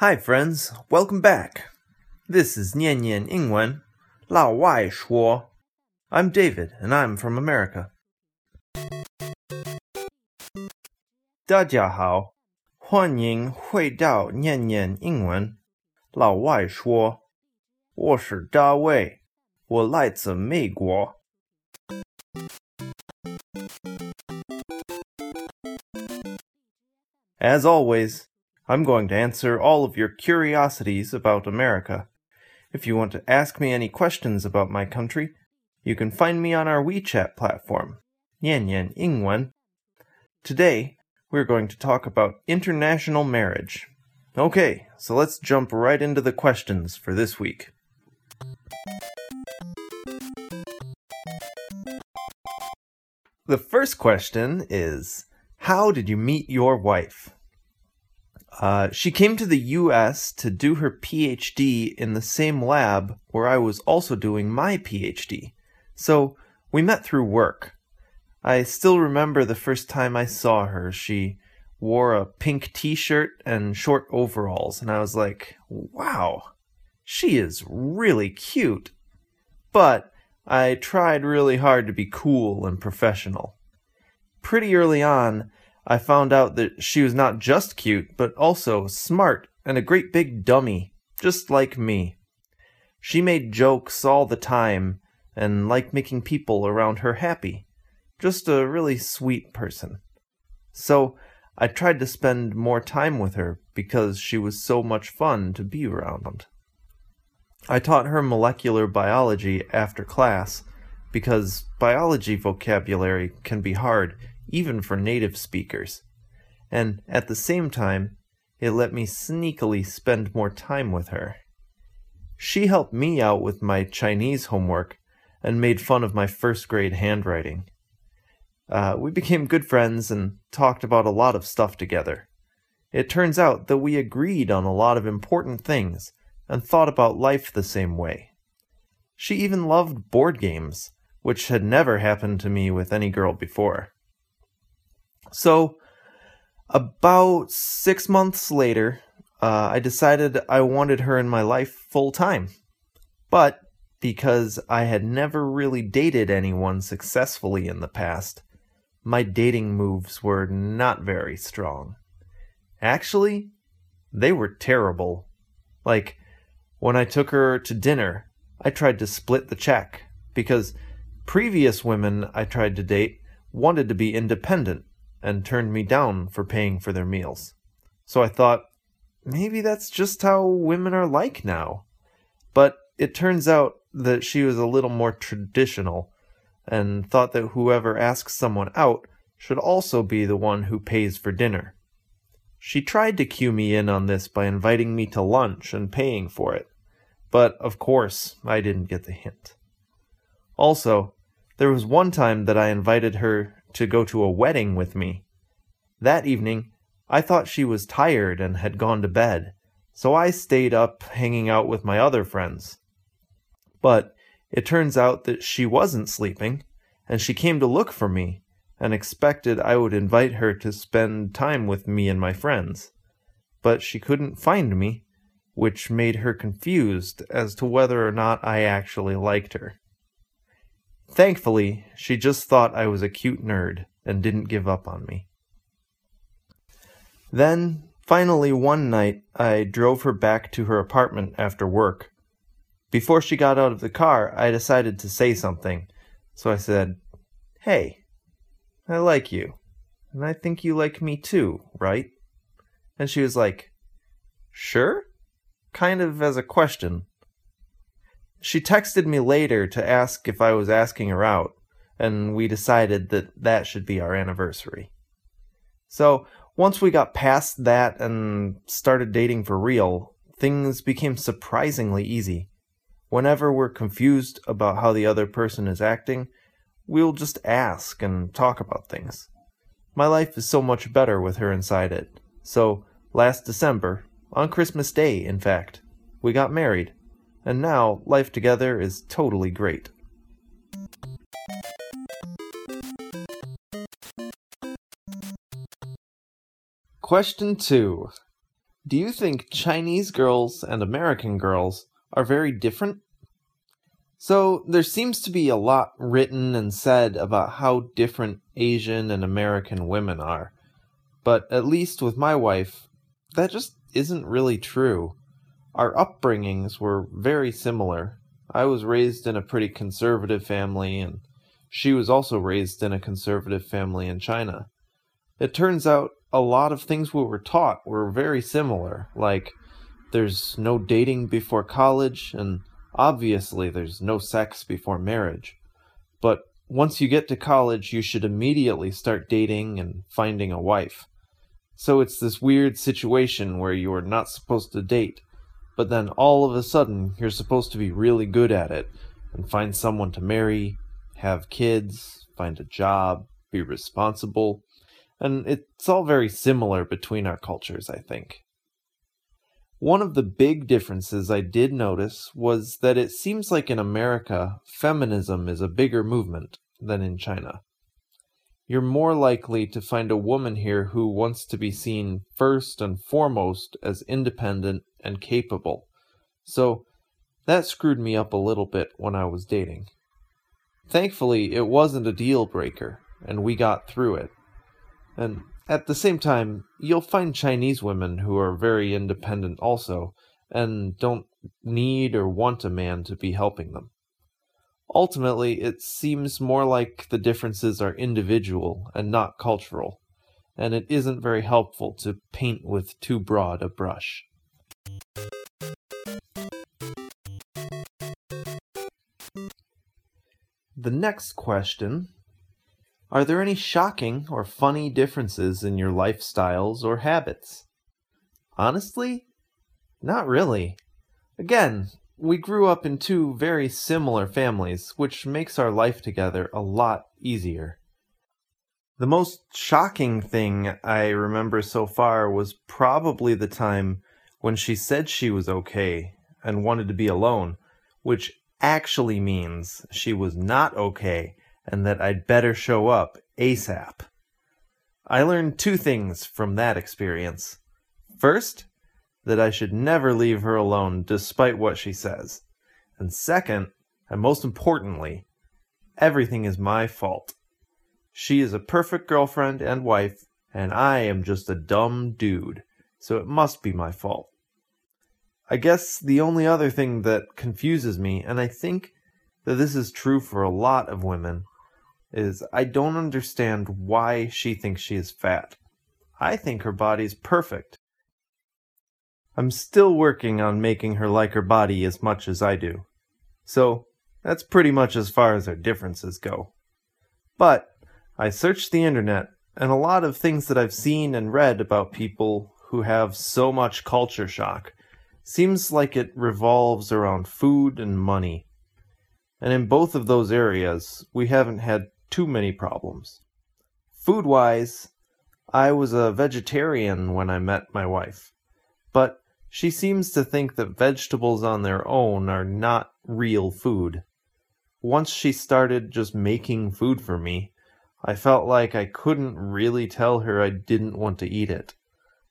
Hi, friends. Welcome back. This is Nian Nian Yingwen, Lao Wai Shuo. I'm David, and I'm from America. 大家好，欢迎回到念念英文。老外说：“我是大卫，我来自美国。”As always, I'm going to answer all of your curiosities about America. If you want to ask me any questions about my country, you can find me on our WeChat platform, Nian Nian Yingwen. Today, we're going to talk about international marriage. Okay, so let's jump right into the questions for this week. The first question is How did you meet your wife? Uh, she came to the US to do her PhD in the same lab where I was also doing my PhD. So we met through work. I still remember the first time I saw her. She wore a pink t shirt and short overalls, and I was like, wow, she is really cute. But I tried really hard to be cool and professional. Pretty early on, I found out that she was not just cute, but also smart and a great big dummy, just like me. She made jokes all the time and liked making people around her happy. Just a really sweet person. So I tried to spend more time with her because she was so much fun to be around. I taught her molecular biology after class because biology vocabulary can be hard even for native speakers. And at the same time, it let me sneakily spend more time with her. She helped me out with my Chinese homework and made fun of my first grade handwriting. Uh, we became good friends and talked about a lot of stuff together. It turns out that we agreed on a lot of important things and thought about life the same way. She even loved board games, which had never happened to me with any girl before. So, about six months later, uh, I decided I wanted her in my life full time. But because I had never really dated anyone successfully in the past, my dating moves were not very strong. Actually, they were terrible. Like, when I took her to dinner, I tried to split the check because previous women I tried to date wanted to be independent and turned me down for paying for their meals. So I thought, maybe that's just how women are like now. But it turns out that she was a little more traditional and thought that whoever asks someone out should also be the one who pays for dinner. She tried to cue me in on this by inviting me to lunch and paying for it, but of course I didn't get the hint. Also, there was one time that I invited her to go to a wedding with me. That evening, I thought she was tired and had gone to bed, so I stayed up hanging out with my other friends. But it turns out that she wasn't sleeping, and she came to look for me and expected I would invite her to spend time with me and my friends. But she couldn't find me, which made her confused as to whether or not I actually liked her. Thankfully, she just thought I was a cute nerd and didn't give up on me. Then, finally, one night, I drove her back to her apartment after work. Before she got out of the car, I decided to say something, so I said, Hey, I like you, and I think you like me too, right? And she was like, Sure? Kind of as a question. She texted me later to ask if I was asking her out, and we decided that that should be our anniversary. So, once we got past that and started dating for real, things became surprisingly easy. Whenever we're confused about how the other person is acting, we'll just ask and talk about things. My life is so much better with her inside it. So, last December, on Christmas Day, in fact, we got married and now life together is totally great. Question 2 Do you think Chinese girls and American girls are very different? So, there seems to be a lot written and said about how different Asian and American women are. But at least with my wife, that just isn't really true. Our upbringings were very similar. I was raised in a pretty conservative family, and she was also raised in a conservative family in China. It turns out a lot of things we were taught were very similar, like there's no dating before college, and Obviously, there's no sex before marriage. But once you get to college, you should immediately start dating and finding a wife. So it's this weird situation where you are not supposed to date, but then all of a sudden you're supposed to be really good at it and find someone to marry, have kids, find a job, be responsible. And it's all very similar between our cultures, I think. One of the big differences I did notice was that it seems like in America, feminism is a bigger movement than in China. You're more likely to find a woman here who wants to be seen first and foremost as independent and capable. So that screwed me up a little bit when I was dating. Thankfully, it wasn't a deal breaker, and we got through it. And at the same time, you'll find Chinese women who are very independent also, and don't need or want a man to be helping them. Ultimately, it seems more like the differences are individual and not cultural, and it isn't very helpful to paint with too broad a brush. The next question are there any shocking or funny differences in your lifestyles or habits? Honestly, not really. Again, we grew up in two very similar families, which makes our life together a lot easier. The most shocking thing I remember so far was probably the time when she said she was okay and wanted to be alone, which actually means she was not okay and that I'd better show up ASAP. I learned two things from that experience. First, that I should never leave her alone despite what she says. And second, and most importantly, everything is my fault. She is a perfect girlfriend and wife, and I am just a dumb dude, so it must be my fault. I guess the only other thing that confuses me, and I think that this is true for a lot of women, is I don't understand why she thinks she is fat. I think her body's perfect. I'm still working on making her like her body as much as I do. So, that's pretty much as far as our differences go. But, I searched the internet, and a lot of things that I've seen and read about people who have so much culture shock seems like it revolves around food and money. And in both of those areas, we haven't had too many problems. Food wise, I was a vegetarian when I met my wife, but she seems to think that vegetables on their own are not real food. Once she started just making food for me, I felt like I couldn't really tell her I didn't want to eat it,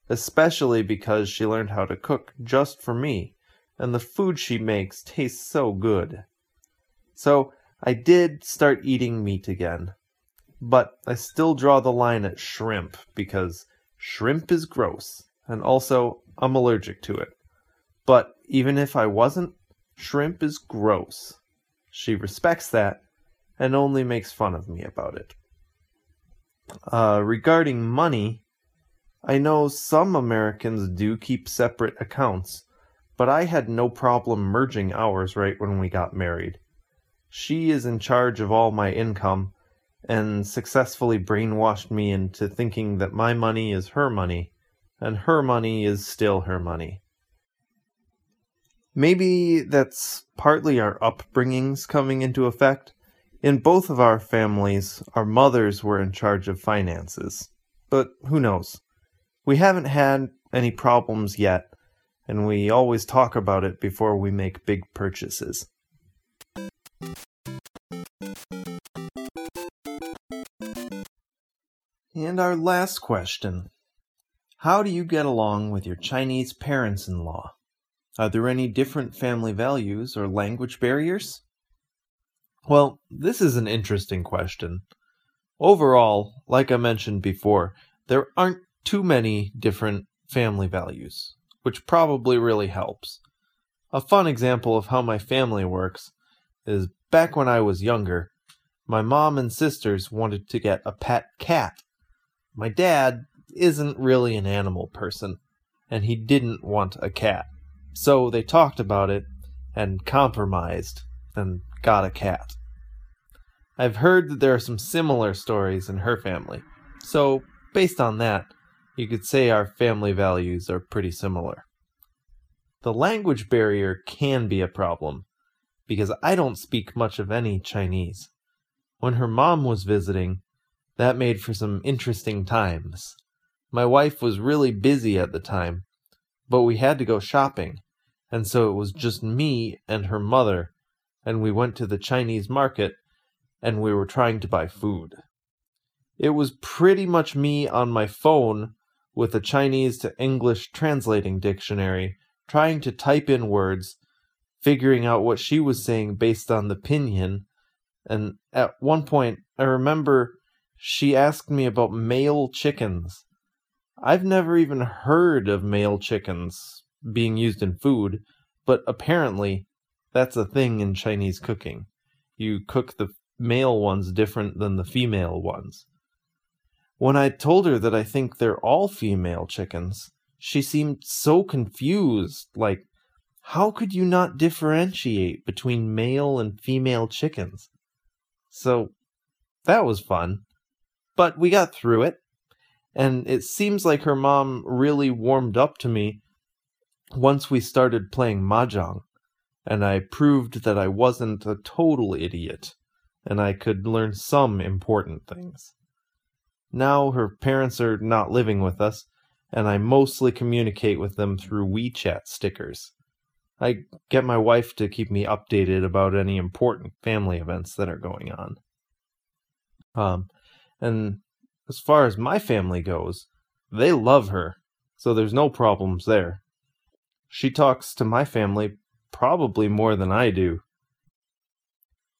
especially because she learned how to cook just for me, and the food she makes tastes so good. So I did start eating meat again, but I still draw the line at shrimp because shrimp is gross, and also I'm allergic to it. But even if I wasn't, shrimp is gross. She respects that and only makes fun of me about it. Uh, regarding money, I know some Americans do keep separate accounts, but I had no problem merging ours right when we got married. She is in charge of all my income and successfully brainwashed me into thinking that my money is her money and her money is still her money. Maybe that's partly our upbringings coming into effect. In both of our families, our mothers were in charge of finances. But who knows? We haven't had any problems yet, and we always talk about it before we make big purchases. And our last question How do you get along with your Chinese parents in law? Are there any different family values or language barriers? Well, this is an interesting question. Overall, like I mentioned before, there aren't too many different family values, which probably really helps. A fun example of how my family works is back when I was younger, my mom and sisters wanted to get a pet cat. My dad isn't really an animal person, and he didn't want a cat. So they talked about it and compromised and got a cat. I've heard that there are some similar stories in her family, so based on that, you could say our family values are pretty similar. The language barrier can be a problem, because I don't speak much of any Chinese. When her mom was visiting, that made for some interesting times. My wife was really busy at the time, but we had to go shopping, and so it was just me and her mother, and we went to the Chinese market and we were trying to buy food. It was pretty much me on my phone with a Chinese to English translating dictionary, trying to type in words, figuring out what she was saying based on the pinyin. And at one point, I remember she asked me about male chickens. I've never even heard of male chickens being used in food, but apparently that's a thing in Chinese cooking. You cook the male ones different than the female ones. When I told her that I think they're all female chickens, she seemed so confused, like, how could you not differentiate between male and female chickens? So, that was fun. But we got through it, and it seems like her mom really warmed up to me once we started playing mahjong, and I proved that I wasn't a total idiot, and I could learn some important things. Now her parents are not living with us, and I mostly communicate with them through WeChat stickers. I get my wife to keep me updated about any important family events that are going on. Um, and as far as my family goes, they love her, so there's no problems there. She talks to my family probably more than I do.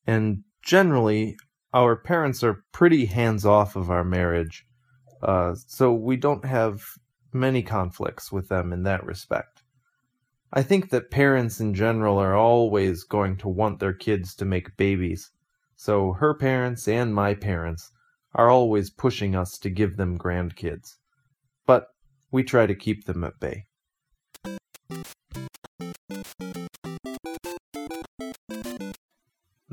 And generally, our parents are pretty hands off of our marriage, uh, so we don't have many conflicts with them in that respect. I think that parents in general are always going to want their kids to make babies, so her parents and my parents are always pushing us to give them grandkids. But we try to keep them at bay.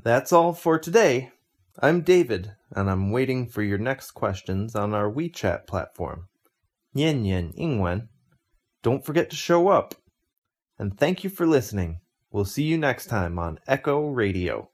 That's all for today. I'm David, and I'm waiting for your next questions on our WeChat platform. Nian Nian Yingwen. Don't forget to show up. And thank you for listening. We'll see you next time on Echo Radio.